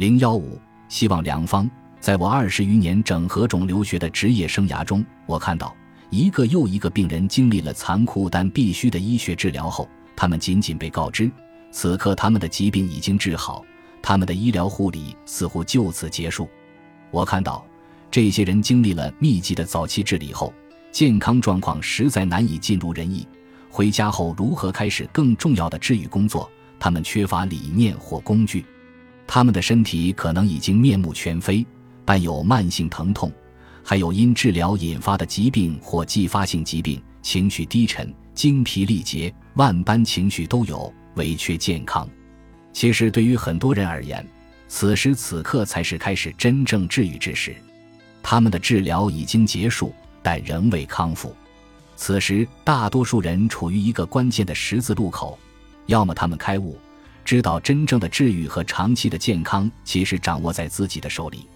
零幺五，希望良方。在我二十余年整合肿瘤学的职业生涯中，我看到一个又一个病人经历了残酷但必须的医学治疗后，他们仅仅被告知，此刻他们的疾病已经治好，他们的医疗护理似乎就此结束。我看到这些人经历了密集的早期治理后，健康状况实在难以尽如人意。回家后如何开始更重要的治愈工作？他们缺乏理念或工具，他们的身体可能已经面目全非。伴有慢性疼痛，还有因治疗引发的疾病或继发性疾病，情绪低沉、精疲力竭、万般情绪都有，委缺健康。其实对于很多人而言，此时此刻才是开始真正治愈之时。他们的治疗已经结束，但仍未康复。此时，大多数人处于一个关键的十字路口：要么他们开悟，知道真正的治愈和长期的健康其实掌握在自己的手里。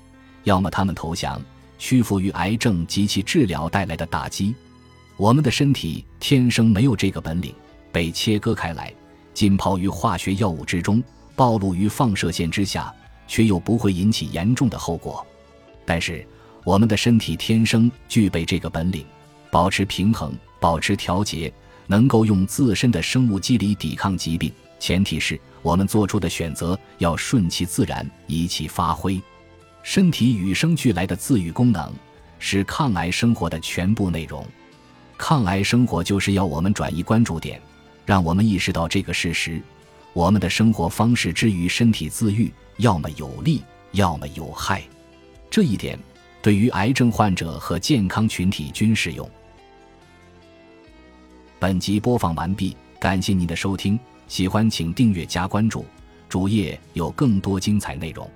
要么他们投降，屈服于癌症及其治疗带来的打击。我们的身体天生没有这个本领，被切割开来，浸泡于化学药物之中，暴露于放射线之下，却又不会引起严重的后果。但是，我们的身体天生具备这个本领，保持平衡，保持调节，能够用自身的生物机理抵抗疾病。前提是我们做出的选择要顺其自然，以其发挥。身体与生俱来的自愈功能是抗癌生活的全部内容。抗癌生活就是要我们转移关注点，让我们意识到这个事实：我们的生活方式之于身体自愈，要么有利，要么有害。这一点对于癌症患者和健康群体均适用。本集播放完毕，感谢您的收听，喜欢请订阅加关注，主页有更多精彩内容。